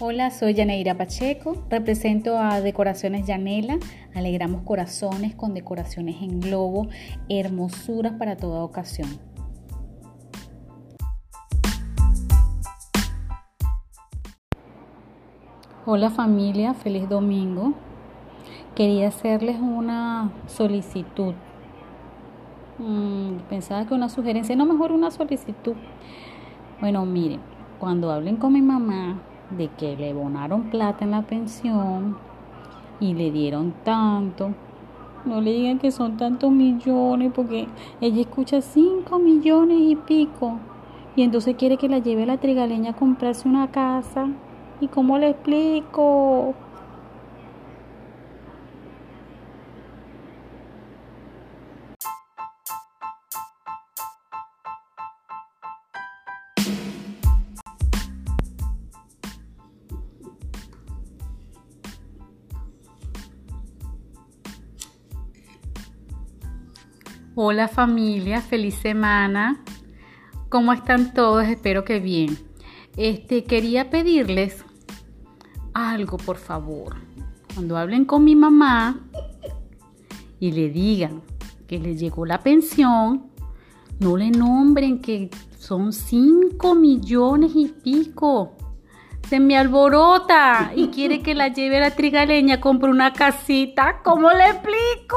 Hola, soy Yaneira Pacheco, represento a Decoraciones Yanela, alegramos corazones con decoraciones en globo, hermosuras para toda ocasión. Hola familia, feliz domingo. Quería hacerles una solicitud. Mm, pensaba que una sugerencia, no mejor una solicitud. Bueno, miren, cuando hablen con mi mamá, de que le bonaron plata en la pensión y le dieron tanto. No le digan que son tantos millones porque ella escucha 5 millones y pico y entonces quiere que la lleve a la trigaleña a comprarse una casa. ¿Y cómo le explico? Hola familia, feliz semana. ¿Cómo están todos? Espero que bien. Este quería pedirles algo, por favor. Cuando hablen con mi mamá y le digan que le llegó la pensión, no le nombren que son 5 millones y pico. Se me alborota y quiere que la lleve a la trigaleña, compre una casita. ¿Cómo le explico?